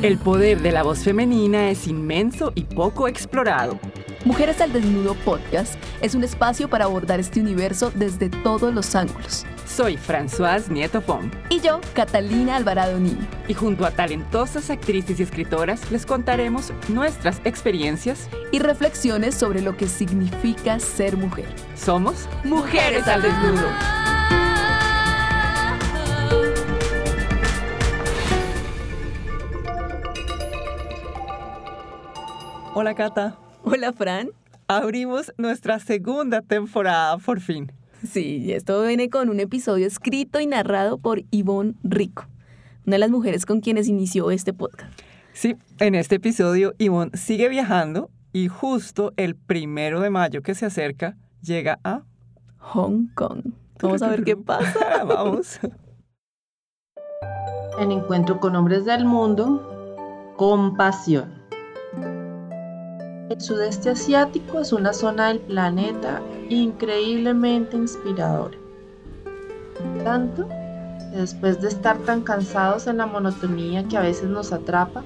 El poder de la voz femenina es inmenso y poco explorado. Mujeres al Desnudo Podcast es un espacio para abordar este universo desde todos los ángulos. Soy Françoise Nieto Pom. Y yo, Catalina Alvarado Niño. Y junto a talentosas actrices y escritoras les contaremos nuestras experiencias y reflexiones sobre lo que significa ser mujer. Somos Mujeres al Desnudo. Hola Cata. Hola Fran. Abrimos nuestra segunda temporada por fin. Sí, esto viene con un episodio escrito y narrado por Yvonne Rico, una de las mujeres con quienes inició este podcast. Sí, en este episodio Yvonne sigue viajando y justo el primero de mayo que se acerca llega a Hong Kong. Vamos a ver qué pasa. Vamos. En Encuentro con Hombres del Mundo, compasión. El sudeste asiático es una zona del planeta increíblemente inspiradora. Tanto después de estar tan cansados en la monotonía que a veces nos atrapa,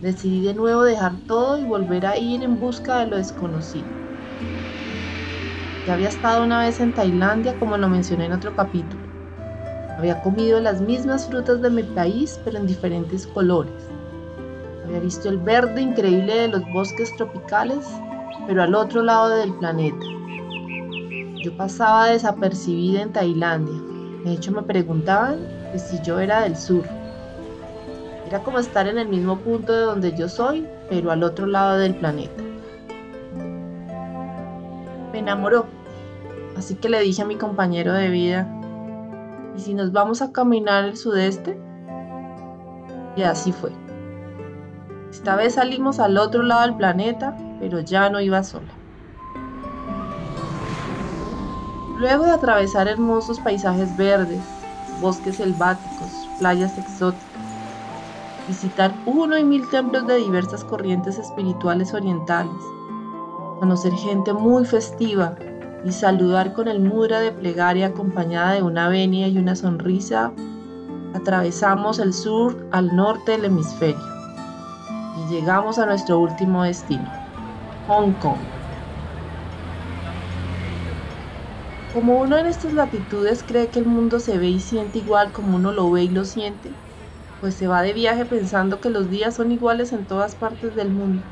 decidí de nuevo dejar todo y volver a ir en busca de lo desconocido. Ya había estado una vez en Tailandia como lo mencioné en otro capítulo. Había comido las mismas frutas de mi país pero en diferentes colores había visto el verde increíble de los bosques tropicales, pero al otro lado del planeta. Yo pasaba desapercibida en Tailandia. De hecho, me preguntaban si yo era del sur. Era como estar en el mismo punto de donde yo soy, pero al otro lado del planeta. Me enamoró, así que le dije a mi compañero de vida, ¿y si nos vamos a caminar el sudeste? Y así fue. Esta vez salimos al otro lado del planeta, pero ya no iba sola. Luego de atravesar hermosos paisajes verdes, bosques selváticos, playas exóticas, visitar uno y mil templos de diversas corrientes espirituales orientales, conocer gente muy festiva y saludar con el mudra de plegaria acompañada de una venia y una sonrisa, atravesamos el sur al norte del hemisferio llegamos a nuestro último destino, Hong Kong. Como uno en estas latitudes cree que el mundo se ve y siente igual como uno lo ve y lo siente, pues se va de viaje pensando que los días son iguales en todas partes del mundo.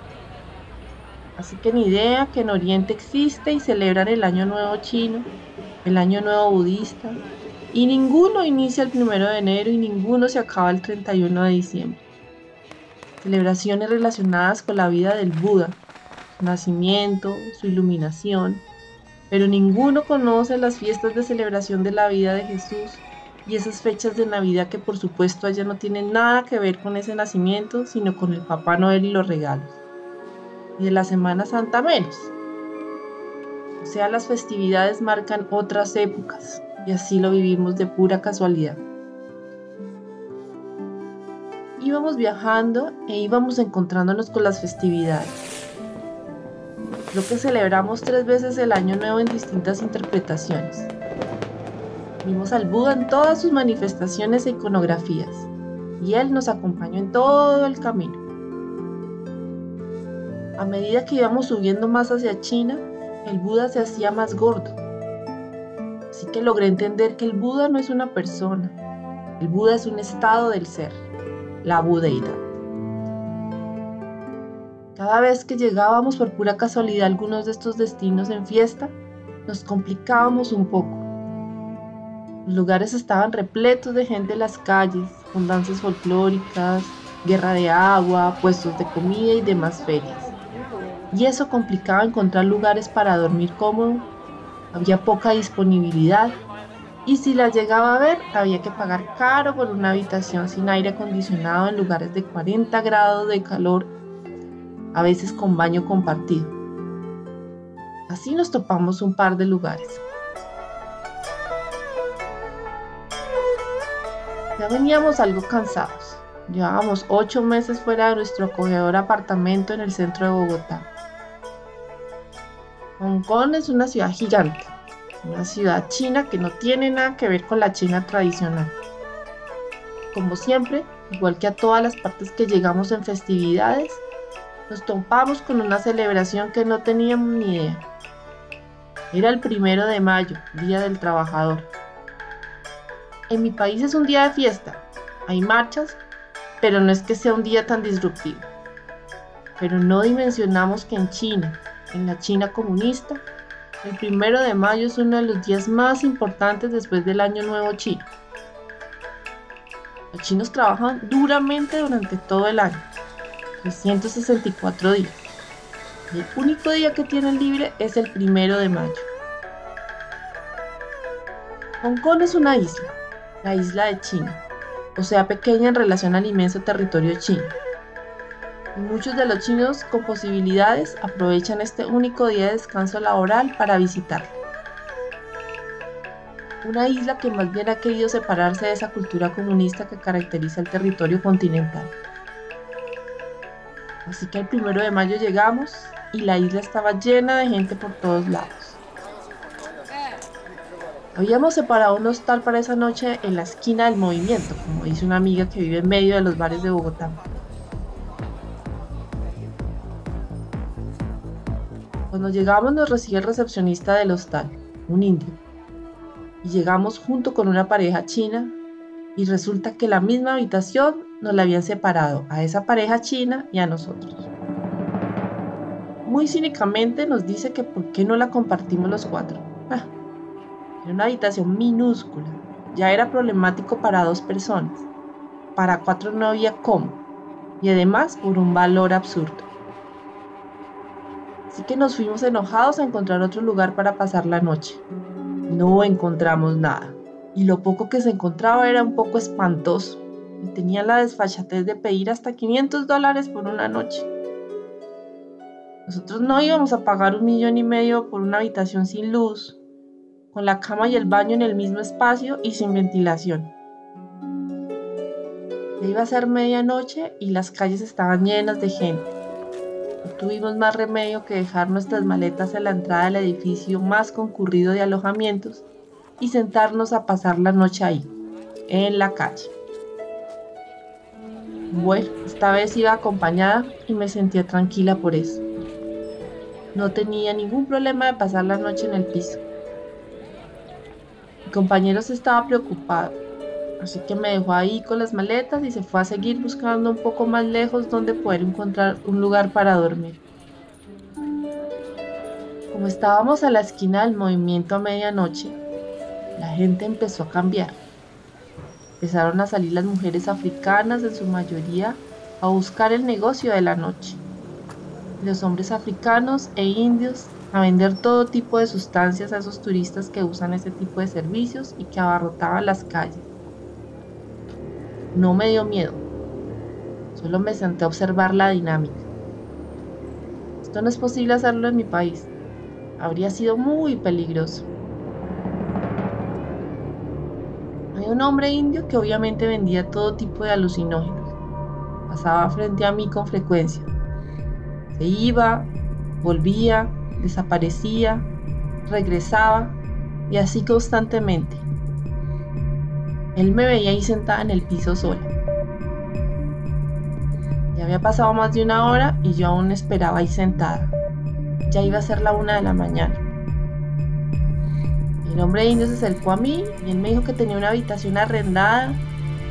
Así que ni idea que en Oriente existe y celebran el Año Nuevo chino, el Año Nuevo budista, y ninguno inicia el primero de enero y ninguno se acaba el 31 de diciembre celebraciones relacionadas con la vida del Buda, su nacimiento, su iluminación, pero ninguno conoce las fiestas de celebración de la vida de Jesús y esas fechas de Navidad que por supuesto allá no tienen nada que ver con ese nacimiento, sino con el Papá Noel y los regalos. Y de la Semana Santa menos. O sea, las festividades marcan otras épocas y así lo vivimos de pura casualidad íbamos viajando e íbamos encontrándonos con las festividades. Creo que celebramos tres veces el año nuevo en distintas interpretaciones. Vimos al Buda en todas sus manifestaciones e iconografías, y él nos acompañó en todo el camino. A medida que íbamos subiendo más hacia China, el Buda se hacía más gordo. Así que logré entender que el Buda no es una persona, el Buda es un estado del ser la budeidad. Cada vez que llegábamos por pura casualidad a algunos de estos destinos en fiesta, nos complicábamos un poco. Los lugares estaban repletos de gente en las calles, con danzas folclóricas, guerra de agua, puestos de comida y demás ferias. Y eso complicaba encontrar lugares para dormir cómodo. Había poca disponibilidad y si la llegaba a ver, había que pagar caro por una habitación sin aire acondicionado en lugares de 40 grados de calor, a veces con baño compartido. Así nos topamos un par de lugares. Ya veníamos algo cansados. Llevábamos ocho meses fuera de nuestro acogedor apartamento en el centro de Bogotá. Hong Kong es una ciudad gigante una ciudad china que no tiene nada que ver con la China tradicional. como siempre, igual que a todas las partes que llegamos en festividades, nos topamos con una celebración que no teníamos ni idea. Era el primero de mayo, Día del Trabajador. En mi país es un día de fiesta, hay marchas, pero no es que sea un día tan disruptivo. Pero no dimensionamos que en China, en la China comunista, el primero de mayo es uno de los días más importantes después del Año Nuevo Chino. Los chinos trabajan duramente durante todo el año, 364 días. El único día que tienen libre es el primero de mayo. Hong Kong es una isla, la isla de China, o sea pequeña en relación al inmenso territorio chino. Muchos de los chinos con posibilidades aprovechan este único día de descanso laboral para visitarla. Una isla que más bien ha querido separarse de esa cultura comunista que caracteriza el territorio continental. Así que el primero de mayo llegamos y la isla estaba llena de gente por todos lados. Habíamos separado un hostal para esa noche en la esquina del movimiento, como dice una amiga que vive en medio de los bares de Bogotá. Cuando llegamos nos recibe el recepcionista del hostal, un indio. Y llegamos junto con una pareja china y resulta que la misma habitación nos la habían separado a esa pareja china y a nosotros. Muy cínicamente nos dice que por qué no la compartimos los cuatro. Ah, era una habitación minúscula. Ya era problemático para dos personas. Para cuatro no había cómo. Y además por un valor absurdo. Que nos fuimos enojados a encontrar otro lugar para pasar la noche. No encontramos nada. Y lo poco que se encontraba era un poco espantoso. Y tenía la desfachatez de pedir hasta 500 dólares por una noche. Nosotros no íbamos a pagar un millón y medio por una habitación sin luz, con la cama y el baño en el mismo espacio y sin ventilación. Ya iba a ser medianoche y las calles estaban llenas de gente. No tuvimos más remedio que dejar nuestras maletas en la entrada del edificio más concurrido de alojamientos y sentarnos a pasar la noche ahí, en la calle. Bueno, esta vez iba acompañada y me sentía tranquila por eso. No tenía ningún problema de pasar la noche en el piso. Mi compañero se estaba preocupado, así que me dejó ahí con las maletas y se fue a seguir buscando un poco más lejos donde poder encontrar un lugar para dormir. Como estábamos a la esquina del movimiento a medianoche, la gente empezó a cambiar. Empezaron a salir las mujeres africanas en su mayoría a buscar el negocio de la noche. Los hombres africanos e indios a vender todo tipo de sustancias a esos turistas que usan ese tipo de servicios y que abarrotaban las calles. No me dio miedo, solo me senté a observar la dinámica. Esto no es posible hacerlo en mi país, habría sido muy peligroso. Hay un hombre indio que obviamente vendía todo tipo de alucinógenos. Pasaba frente a mí con frecuencia. Se iba, volvía, desaparecía, regresaba y así constantemente. Él me veía ahí sentada en el piso sola. Ya había pasado más de una hora y yo aún esperaba ahí sentada. Ya iba a ser la una de la mañana. El hombre indio se acercó a mí y él me dijo que tenía una habitación arrendada,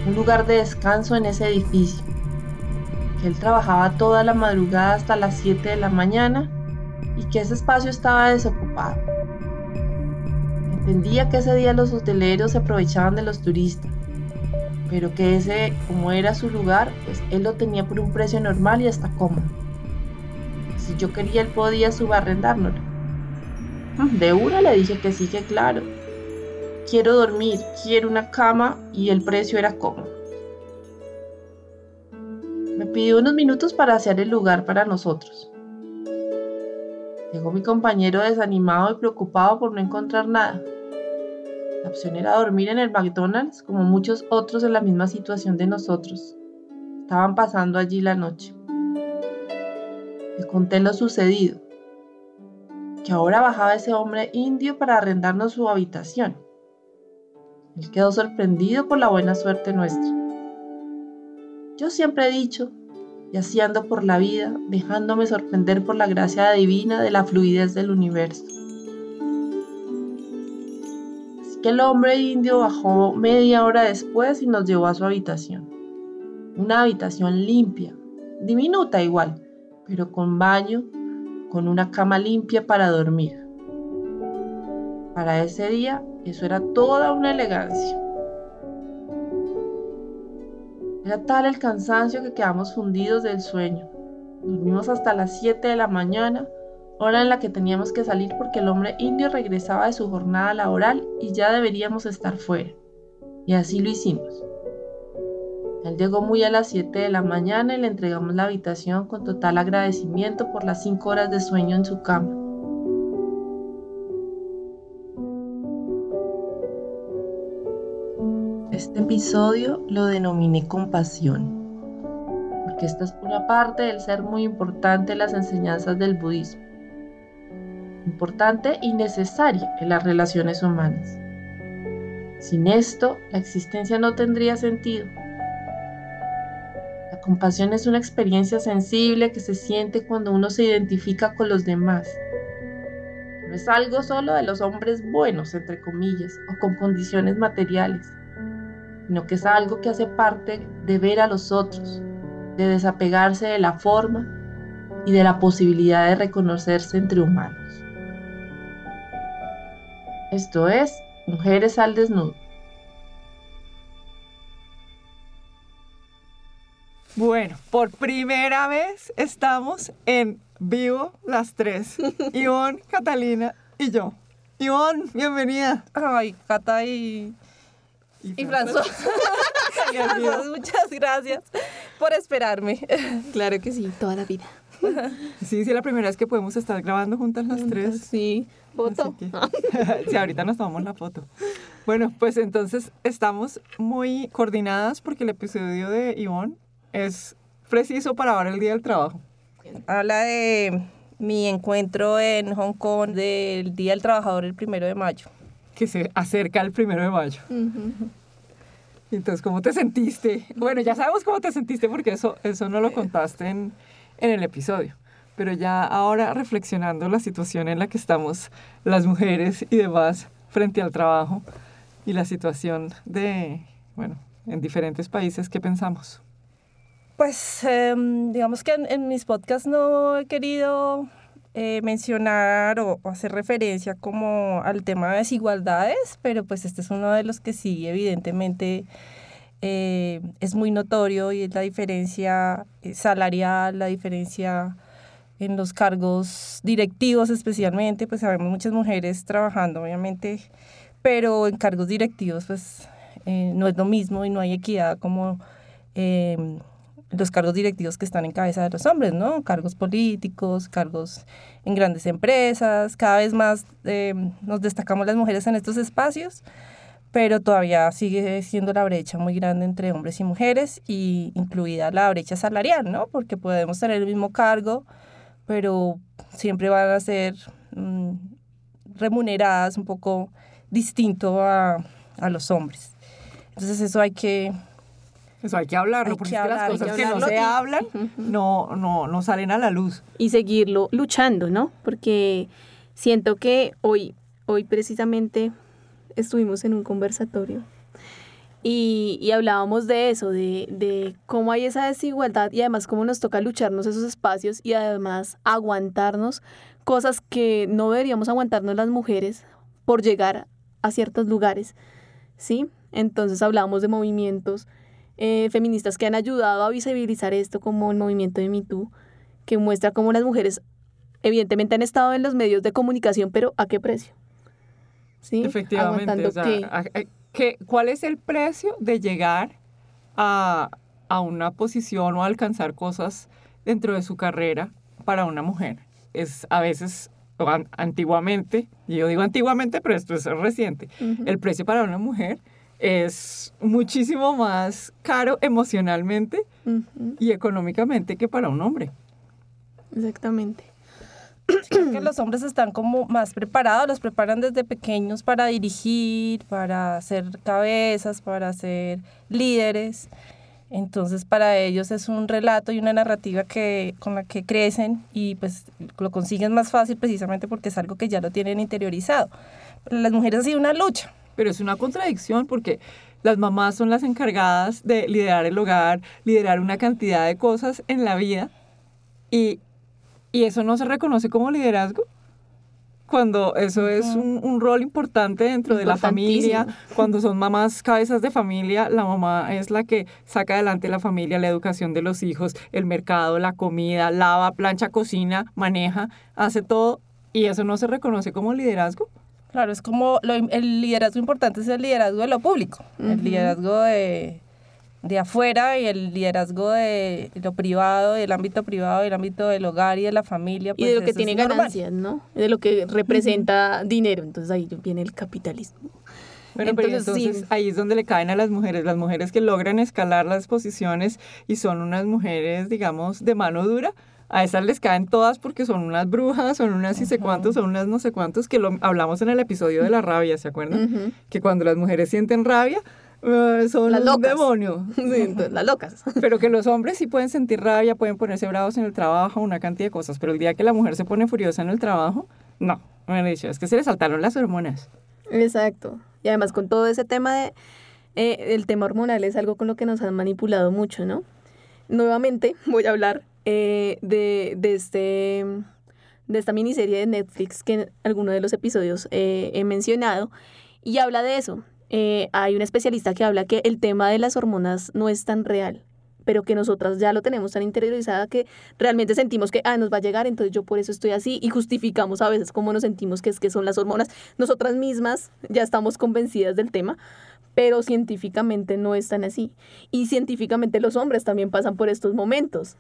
un lugar de descanso en ese edificio. Que él trabajaba toda la madrugada hasta las 7 de la mañana y que ese espacio estaba desocupado. Entendía que ese día los hoteleros se aprovechaban de los turistas, pero que ese, como era su lugar, pues él lo tenía por un precio normal y hasta cómodo. Si yo quería, él podía subarrendárnoslo. De una le dije que sí, que claro. Quiero dormir, quiero una cama y el precio era cómodo. Me pidió unos minutos para hacer el lugar para nosotros. Llegó mi compañero desanimado y preocupado por no encontrar nada. La opción era dormir en el McDonald's como muchos otros en la misma situación de nosotros. Estaban pasando allí la noche. Le conté lo sucedido, que ahora bajaba ese hombre indio para arrendarnos su habitación. Él quedó sorprendido por la buena suerte nuestra. Yo siempre he dicho, y así por la vida, dejándome sorprender por la gracia divina de la fluidez del universo. Así que el hombre indio bajó media hora después y nos llevó a su habitación. Una habitación limpia, diminuta igual, pero con baño, con una cama limpia para dormir. Para ese día, eso era toda una elegancia. Era tal el cansancio que quedamos fundidos del sueño. Dormimos hasta las 7 de la mañana, hora en la que teníamos que salir porque el hombre indio regresaba de su jornada laboral y ya deberíamos estar fuera. Y así lo hicimos. Él llegó muy a las 7 de la mañana y le entregamos la habitación con total agradecimiento por las 5 horas de sueño en su cama. Este episodio lo denominé compasión, porque esta es una parte del ser muy importante en las enseñanzas del budismo, importante y necesaria en las relaciones humanas. Sin esto, la existencia no tendría sentido. La compasión es una experiencia sensible que se siente cuando uno se identifica con los demás. No es algo solo de los hombres buenos, entre comillas, o con condiciones materiales sino que es algo que hace parte de ver a los otros, de desapegarse de la forma y de la posibilidad de reconocerse entre humanos. Esto es Mujeres al Desnudo. Bueno, por primera vez estamos en vivo las tres. Ivonne, Catalina y yo. Ivonne, bienvenida. Ay, Cata y y François. muchas gracias por esperarme. Claro que sí, toda la vida. Sí, sí, la primera vez que podemos estar grabando juntas las tres. Sí, foto. sí, ahorita nos tomamos la foto. Bueno, pues entonces estamos muy coordinadas porque el episodio de Ivonne es preciso para ahora el Día del Trabajo. Habla de mi encuentro en Hong Kong del Día del Trabajador el primero de mayo que se acerca el primero de mayo. Entonces, ¿cómo te sentiste? Bueno, ya sabemos cómo te sentiste porque eso, eso no lo contaste en, en el episodio. Pero ya ahora reflexionando la situación en la que estamos las mujeres y demás frente al trabajo y la situación de, bueno, en diferentes países, ¿qué pensamos? Pues em, digamos que en, mis podcasts no he querido eh, mencionar o, hacer referencia como al tema de desigualdades, pero pues este es uno de los que sí evidentemente eh, es muy notorio y es la diferencia eh, salarial, la diferencia en los cargos directivos especialmente, pues sabemos muchas mujeres trabajando obviamente, pero en cargos directivos pues no es lo mismo y no hay equidad como los cargos directivos que están en cabeza de los hombres, ¿no? Cargos políticos, cargos en grandes empresas, cada vez más eh, nos destacamos las mujeres en estos espacios, pero todavía sigue siendo la brecha muy grande entre hombres y mujeres, y incluida la brecha salarial, ¿no? Porque podemos tener el mismo cargo, pero siempre van a ser mm, remuneradas un poco distinto a, a los hombres. Entonces eso hay que eso hay que hablarlo, porque las cosas que, no se hablan no, no, no salen a la luz. Y seguirlo luchando, ¿no? Porque siento que hoy, hoy precisamente estuvimos en un conversatorio y, y, hablábamos de eso, de, de, cómo hay esa desigualdad y además cómo nos toca lucharnos esos espacios y además aguantarnos cosas que no deberíamos aguantarnos las mujeres por llegar a ciertos lugares, ¿sí? Entonces hablábamos de movimientos eh, feministas que han ayudado a visibilizar esto como el movimiento de MeToo, que muestra cómo las mujeres evidentemente han estado en los medios de comunicación, pero ¿a qué precio? ¿Sí? Efectivamente. O sea, ¿qué, ¿Cuál es el precio de llegar a, a una posición o alcanzar cosas dentro de su carrera para una mujer? Es a veces antiguamente, y yo digo antiguamente, pero esto es reciente, el precio para una mujer es muchísimo más caro emocionalmente y económicamente que para un hombre. Exactamente. Creo que los hombres están como más preparados, los preparan desde pequeños para dirigir, para ser cabezas, para ser líderes. Entonces para ellos es un relato y una narrativa que, con la que crecen y pues lo consiguen más fácil precisamente porque es algo que ya lo tienen interiorizado. Para las mujeres ha sido una lucha. Pero es una contradicción porque las mamás son las encargadas de liderar el hogar, liderar una cantidad de cosas en la vida y, y eso no se reconoce como liderazgo cuando eso es un, rol importante dentro de la familia, cuando son mamás cabezas de familia, la mamá es la que saca adelante la familia, la educación de los hijos, el mercado, la comida, lava, plancha, cocina, maneja, hace todo y eso no se reconoce como liderazgo. Claro, es como el liderazgo importante es el liderazgo de lo público, el liderazgo de de afuera y el liderazgo de lo privado, del ámbito privado, del ámbito del hogar y de la familia. y de pues lo que tiene ganancias, ¿no? De lo que representa dinero. Entonces ahí viene el capitalismo. Bueno, entonces, pero entonces ahí es donde le caen a las mujeres, las mujeres que logran escalar las posiciones y son unas mujeres, digamos, de mano dura. A esas les caen todas porque son unas brujas, son unas y sé cuántos, son unas no sé cuántos, que lo hablamos en el episodio de la rabia, ¿se acuerdan? Que cuando las mujeres sienten rabia, eh, son las locas. demonio. las locas. Pero que los hombres sí pueden sentir rabia, pueden ponerse bravos en el trabajo, una cantidad de cosas. Pero el día que la mujer se pone furiosa en el trabajo, no. Me han dicho, es que se le saltaron las hormonas. Exacto. Y además con todo ese tema de... Eh, el tema hormonal es algo con lo que nos han manipulado mucho, ¿no? Nuevamente voy a hablar eh, de, de, este, de esta miniserie de Netflix que en alguno de los episodios he mencionado y habla de eso, eh, hay un especialista que habla que el tema de las hormonas no es tan real, pero que nosotras ya lo tenemos tan interiorizada que realmente sentimos que, ah, nos va a llegar, entonces yo por eso estoy así y justificamos a veces cómo nos sentimos que es que son las hormonas. Nosotras mismas ya estamos convencidas del tema, pero científicamente no es tan así. Y científicamente los hombres también pasan por estos momentos.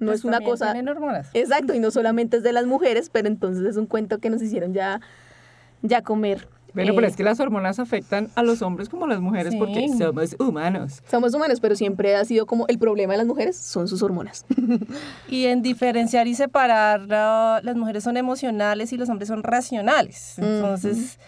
No pues es una cosa... hormonas. Exacto, y no solamente es de las mujeres, pero entonces es un cuento que nos hicieron ya, ya comer. Bueno, pero es que las hormonas afectan a los hombres como a las mujeres porque somos humanos. Somos humanos, pero siempre ha sido como el problema de las mujeres son sus hormonas. y en diferenciar y separar, las mujeres son emocionales y los hombres son racionales. Entonces,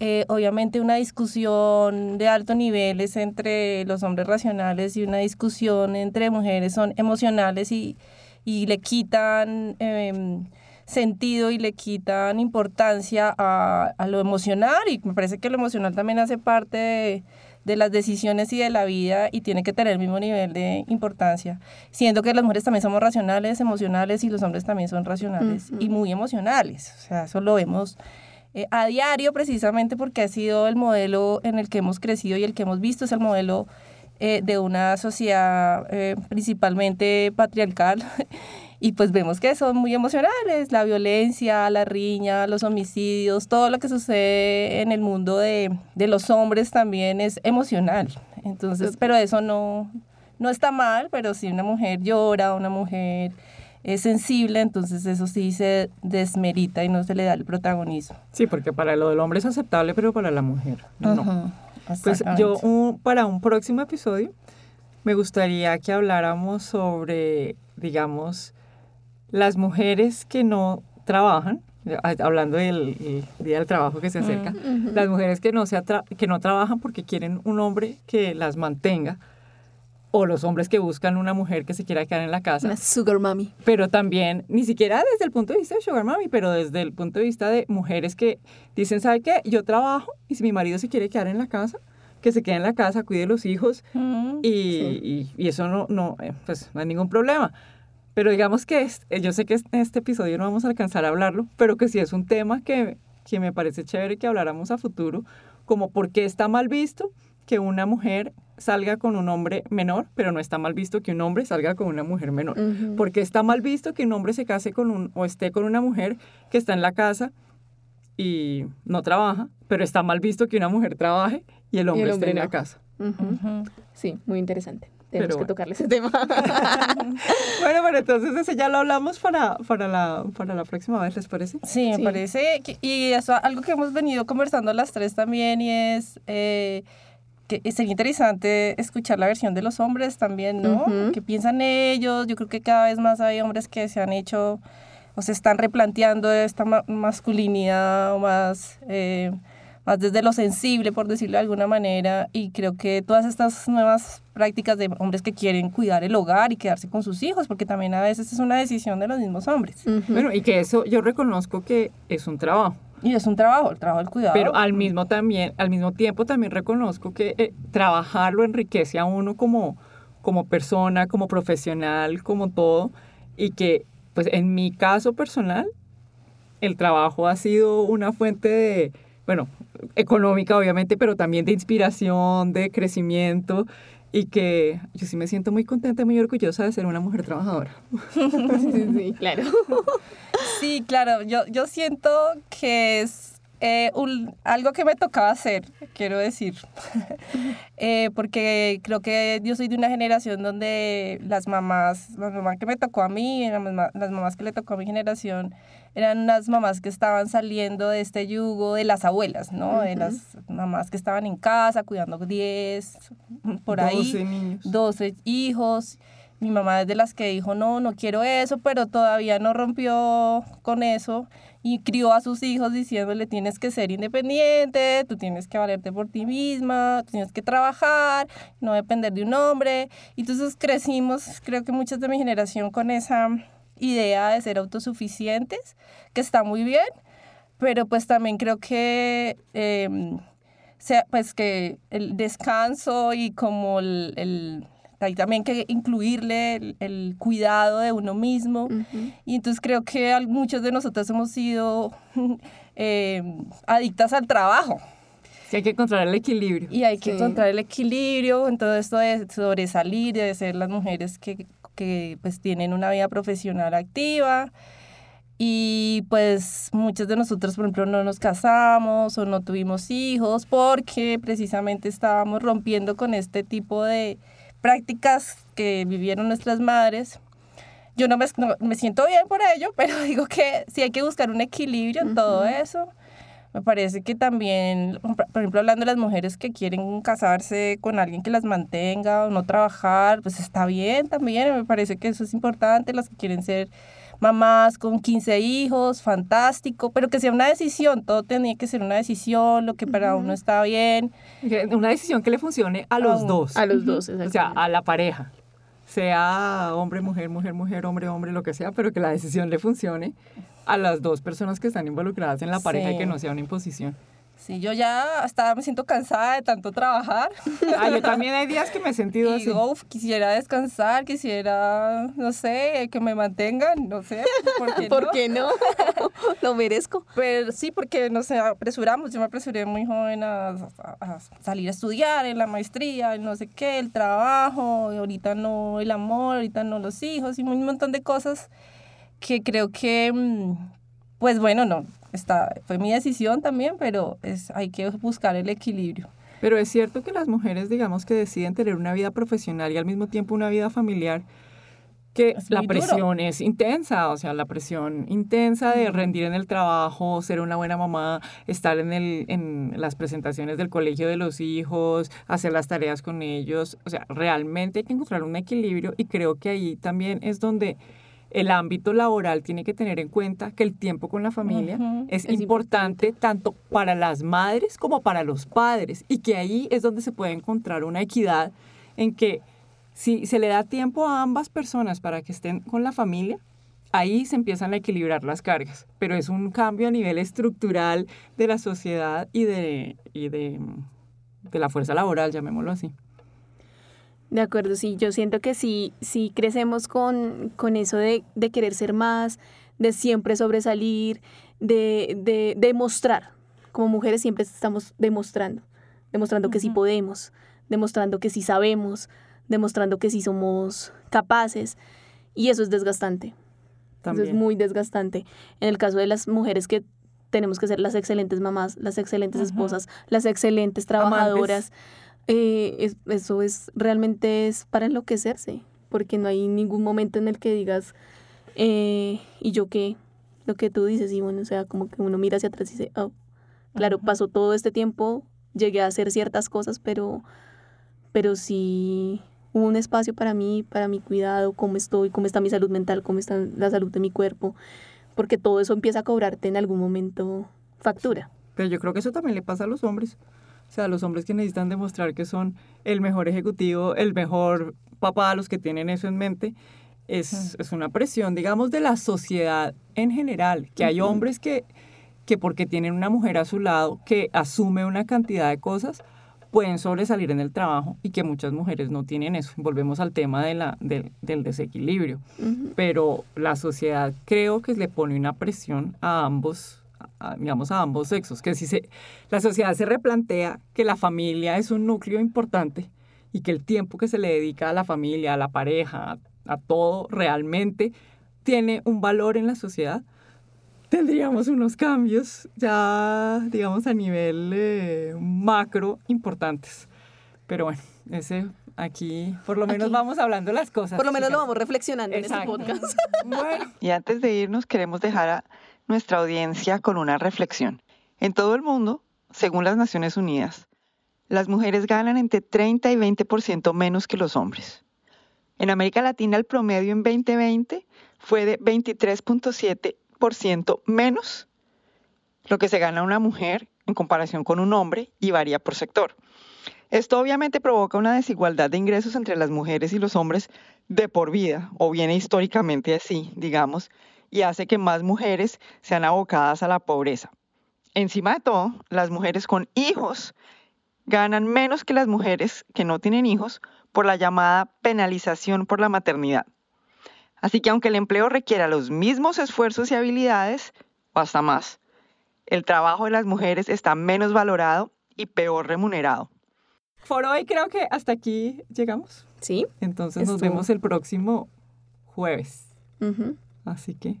eh, obviamente una discusión de alto nivel es entre los hombres racionales y una discusión entre mujeres son emocionales y, y le quitan... Eh, sentido y le quitan importancia a, a, lo emocional. Y me parece que lo emocional también hace parte de, de, las decisiones y de la vida y tiene que tener el mismo nivel de importancia, siendo que las mujeres también somos racionales, emocionales y los hombres también son racionales y muy emocionales, o sea, eso lo vemos eh, a diario precisamente porque ha sido el modelo en el que hemos crecido y el que hemos visto. Es el modelo eh, de una sociedad eh, principalmente patriarcal y pues vemos que son muy emocionales, la violencia, la riña, los homicidios, todo lo que sucede en el mundo de, de los hombres también es emocional. Entonces, pero eso no, no está mal, pero si una mujer llora, una mujer es sensible, entonces eso sí se desmerita y no se le da el protagonismo. Sí, porque para lo del hombre es aceptable, pero para la mujer no. Pues yo para un próximo episodio me gustaría que habláramos sobre, digamos, las mujeres que no trabajan, hablando del día del trabajo que se acerca, las mujeres que no, se que no trabajan porque quieren un hombre que las mantenga, o los hombres que buscan una mujer que se quiera quedar en la casa. Una sugar mommy. Pero también, ni siquiera desde el punto de vista de sugar mommy, pero desde el punto de vista de mujeres que dicen, ¿sabe qué? Yo trabajo y si mi marido se quiere quedar en la casa, que se quede en la casa, cuide los hijos y, y, eso no, no, eh, pues no hay ningún problema. Pero digamos que eh, yo sé que en este episodio no vamos a alcanzar a hablarlo, pero que sí es un tema que, que me parece chévere que habláramos a futuro, como por qué está mal visto que una mujer salga con un hombre menor, pero no está mal visto que un hombre salga con una mujer menor. Porque está mal visto que un hombre se case con un o esté con una mujer que está en la casa y no trabaja, pero está mal visto que una mujer trabaje y el hombre, esté en la casa. Sí, muy interesante. Tenemos que tocarle ese tema. bueno, pero entonces ese ya lo hablamos para, para, la, para la próxima vez, ¿les parece? Sí, me parece. y eso algo que hemos venido conversando las tres también y es... Eh, que sería interesante escuchar la versión de los hombres también, ¿no? ¿Qué piensan ellos? Yo creo que cada vez más hay hombres que se han hecho o se están replanteando esta masculinidad o más... Eh, más desde lo sensible, por decirlo de alguna manera, y creo que todas estas nuevas prácticas de hombres que quieren cuidar el hogar y quedarse con sus hijos, porque también a veces es una decisión de los mismos hombres. Bueno, y que eso yo reconozco que es un trabajo. Y es un trabajo, el trabajo del cuidado. Pero al mismo, también, al mismo tiempo también reconozco que eh, trabajar lo enriquece a uno como, como persona, como profesional, como todo, y que pues en mi caso personal, el trabajo ha sido una fuente de, bueno, económica obviamente, pero también de inspiración, de crecimiento y que yo sí me siento muy contenta y muy orgullosa de ser una mujer trabajadora. Sí, sí, claro. Sí, claro, yo, yo siento que es eh, un, algo que me tocaba hacer, quiero decir, eh, porque creo que yo soy de una generación donde las mamás, la mamá que me tocó a mí, las mamás que le tocó a mi generación, eran unas mamás que estaban saliendo de este yugo de las abuelas, ¿no? De las mamás que estaban en casa cuidando 10, por ahí, 12 niños. 12 hijos. Mi mamá es de las que dijo, no, no quiero eso, pero todavía no rompió con eso y crió a sus hijos diciéndole, tienes que ser independiente, tú tienes que valerte por ti misma, tienes que trabajar, no depender de un hombre. Y entonces crecimos, creo que muchas de mi generación, con esa idea de ser autosuficientes, que está muy bien, pero pues también creo que, em, sea, pues que el descanso y como el, el hay también que incluirle el, cuidado de uno mismo. Y entonces creo que muchos de nosotros hemos sido em, adictas al trabajo. Sí, hay que encontrar el equilibrio. Y hay que encontrar el equilibrio en todo esto de sobresalir, de ser las mujeres que que pues tienen una vida profesional activa y pues muchos de nosotros, por ejemplo, no nos casamos o no tuvimos hijos porque precisamente estábamos rompiendo con este tipo de prácticas que vivieron nuestras madres. Yo no me, me siento bien por ello, pero digo que sí hay que buscar un equilibrio en todo eso me parece que también, por ejemplo, hablando de las mujeres que quieren casarse con alguien que las mantenga o no trabajar, pues está bien también, me parece que eso es importante, las que quieren ser mamás con 15 hijos, fantástico, pero que sea una decisión, todo tenía que ser una decisión, lo que para uno está bien. Una decisión que le funcione a los dos. A los dos, O sea, a la pareja. Sea hombre, mujer, mujer, mujer, hombre, hombre, lo que sea, pero que la decisión le funcione a las dos personas que están involucradas en la pareja y que no sea una imposición. Sí, yo ya hasta me siento cansada de tanto trabajar. Ah, yo también hay días que me he sentido así. Uf, quisiera descansar, quisiera, no sé, que me mantengan, no sé. ¿Por qué ¿Por no? Qué no? Lo merezco. Pero sí, porque nos apresuramos. Yo me apresuré muy joven a, a, salir a estudiar en la maestría, no sé qué, el trabajo, y ahorita no el amor, ahorita no los hijos y un montón de cosas que creo que, mm, pues bueno, no, está, fue mi decisión también, pero es, hay que buscar el equilibrio. Pero es cierto que las mujeres, digamos, que deciden tener una vida profesional y al mismo tiempo una vida familiar, que la presión es intensa, o sea, la presión intensa de rendir en el trabajo, ser una buena mamá, estar en, el, en las presentaciones del colegio de los hijos, hacer las tareas con ellos, o sea, realmente hay que encontrar un equilibrio y creo que ahí también es donde el ámbito laboral tiene que tener en cuenta que el tiempo con la familia es, importante, tanto para las madres como para los padres y que ahí es donde se puede encontrar una equidad en que si se le da tiempo a ambas personas para que estén con la familia, ahí se empiezan a equilibrar las cargas, pero es un cambio a nivel estructural de la sociedad y de, y de, de la fuerza laboral, llamémoslo así. De acuerdo, sí, yo siento que sí, sí crecemos con, con eso de, de, querer ser más, de siempre sobresalir, de, de, demostrar. Como mujeres siempre estamos demostrando, demostrando que sí podemos, demostrando que sí sabemos, demostrando que sí somos capaces. Y eso es desgastante. Eso es muy desgastante. En el caso de las mujeres que tenemos que ser las excelentes mamás, las excelentes esposas, las excelentes trabajadoras. Eh, eso es realmente es para enloquecerse, porque no hay ningún momento en el que digas, eh, ¿y yo qué? Lo que tú dices, y bueno, o sea, como que uno mira hacia atrás y dice, oh, claro, pasó todo este tiempo, llegué a hacer ciertas cosas, pero, pero sí hubo un espacio para mí, para mi cuidado, cómo estoy, cómo está mi salud mental, cómo está la salud de mi cuerpo, porque todo eso empieza a cobrarte en algún momento factura. Pero yo creo que eso también le pasa a los hombres. O sea, los hombres que necesitan demostrar que son el mejor ejecutivo, el mejor papá, los que tienen eso en mente, es, es una presión, digamos, de la sociedad en general, que hay hombres que, que porque tienen una mujer a su lado que asume una cantidad de cosas, pueden sobresalir en el trabajo y que muchas mujeres no tienen eso. Volvemos al tema de la, del desequilibrio. Pero la sociedad creo que le pone una presión a ambos digamos, a ambos sexos, que si se, la sociedad se replantea que la familia es un núcleo importante y que el tiempo que se le dedica a la familia, a la pareja, a, todo, realmente tiene un valor en la sociedad, tendríamos unos cambios ya, digamos, a nivel eh, macro importantes. Pero bueno, ese aquí por lo menos vamos hablando las cosas. Por lo menos lo vamos reflexionando en este podcast. bueno. Y antes de irnos, queremos dejar a nuestra audiencia con una reflexión. En todo el mundo, según las Naciones Unidas, las mujeres ganan entre 30 y 20% menos que los hombres. En América Latina el promedio en 2020 fue de 23.7% menos lo que se gana una mujer en comparación con un hombre y varía por sector. Esto obviamente provoca una desigualdad de ingresos entre las mujeres y los hombres de por vida, o viene históricamente así, digamos, y hace que más mujeres sean abocadas a la pobreza. Encima de todo, las mujeres con hijos ganan menos que las mujeres que no tienen hijos por la llamada penalización por la maternidad. Así que aunque el empleo requiera los mismos esfuerzos y habilidades, o hasta más, el trabajo de las mujeres está menos valorado y peor remunerado. Por hoy creo que hasta aquí llegamos. Sí. Entonces nos vemos el próximo jueves. Así que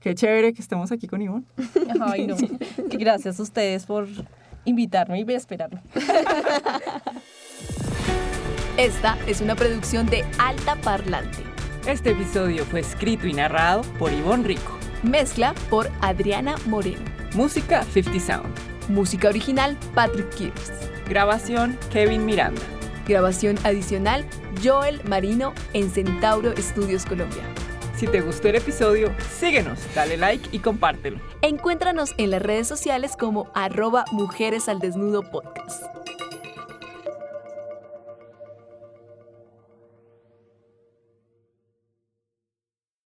qué chévere que estemos aquí con Ivonne. Ay, no. Gracias a ustedes por invitarme y voy a esperarme. Esta es una producción de Alta Parlante. Este episodio fue escrito y narrado por Ivonne Rico. Mezcla por Adriana Moreno. Música 50 Sound. Música original Patrick Kears. Grabación Kevin Miranda. Grabación adicional Joel Marino en Centauro Estudios Colombia. Si te gustó el episodio, síguenos, dale like y compártelo. Encuéntranos en las redes sociales como arroba Mujeres al Desnudo Podcast.